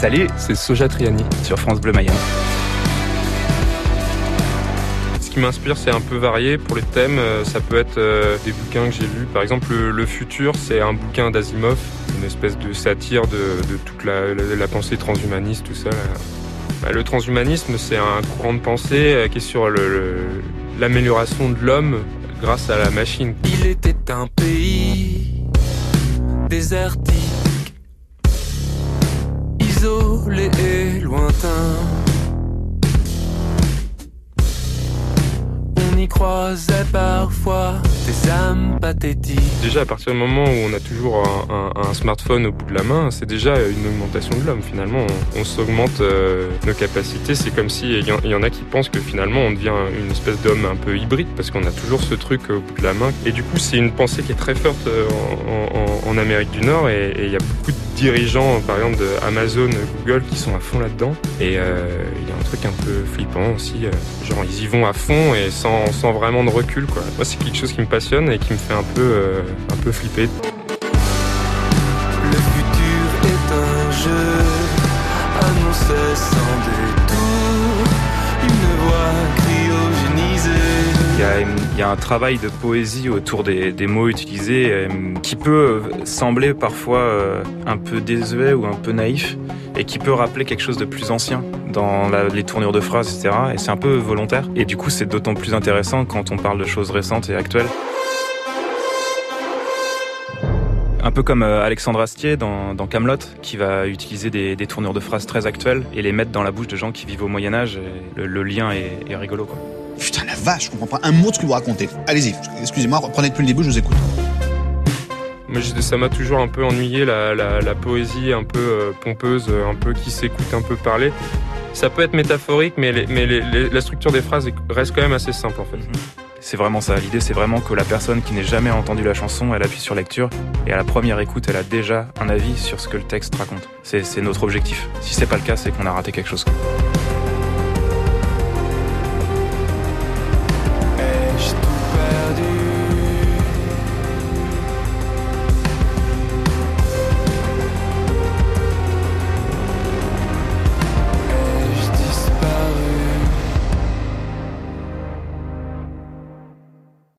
Salut, c'est Soja Triani sur France Bleu Mayenne. Ce qui m'inspire, c'est un peu varié. Pour les thèmes, euh, ça peut être euh, des bouquins que j'ai lus. Par exemple, Le Futur, c'est un bouquin d'Asimov, une espèce de satire de, toute la, pensée transhumaniste, tout ça. Bah, le transhumanisme, c'est un courant de pensée euh, qui est sur l'amélioration de l'homme grâce à la machine. Il était un pays désertique, et lointain. y croisait parfois des âmes Déjà, à partir du moment où on a toujours un, smartphone au bout de la main, c'est déjà une augmentation de l'homme. Finalement, on, s'augmente euh, nos capacités. C'est comme si il y, en a qui pensent que finalement on devient une espèce d'homme un peu hybride parce qu'on a toujours ce truc au bout de la main. Et du coup, c'est une pensée qui est très forte euh, en, Amérique du Nord et il y a beaucoup de dirigeants, par exemple de Amazon, Google, qui sont à fond là-dedans. Et euh, il y a un truc un peu flippant aussi, genre ils y vont à fond et sans, sans vraiment de recul. Quoi. Moi, c'est quelque chose qui me passionne et qui me fait un peu, euh, un peu flipper. Le futur est un jeu annoncé sans détour, une voix cryogénisée. Il y, a, il y, a, un travail de poésie autour des, des mots utilisés euh, qui peut sembler parfois euh, un peu désuet ou un peu naïf et qui peut rappeler quelque chose de plus ancien dans les tournures de phrases, etc. Et c'est un peu volontaire. Et du coup, c'est d'autant plus intéressant quand on parle de choses récentes et actuelles. Un peu comme euh, Alexandre Astier dans, Camelot, qui va utiliser des, tournures de phrases très actuelles et les mettre dans la bouche de gens qui vivent au Moyen Âge. Le, lien est, rigolo. Quoi. Putain la vache, je comprends pas un mot de ce que vous racontez. Allez-y, excusez-moi, reprenez depuis le début, je vous écoute. Mais ça m'a toujours un peu ennuyé la, poésie un peu euh, pompeuse, un peu qui s'écoute un peu parler. Ça peut être métaphorique, mais, la structure des phrases reste quand même assez simple en fait. Mhm. C'est vraiment ça. L'idée, c'est vraiment que la personne qui n'ait jamais entendu la chanson, elle appuie sur lecture et à la première écoute, elle a déjà un avis sur ce que le texte raconte. C'est notre objectif. Si c'est pas le cas, c'est qu'on a raté quelque chose.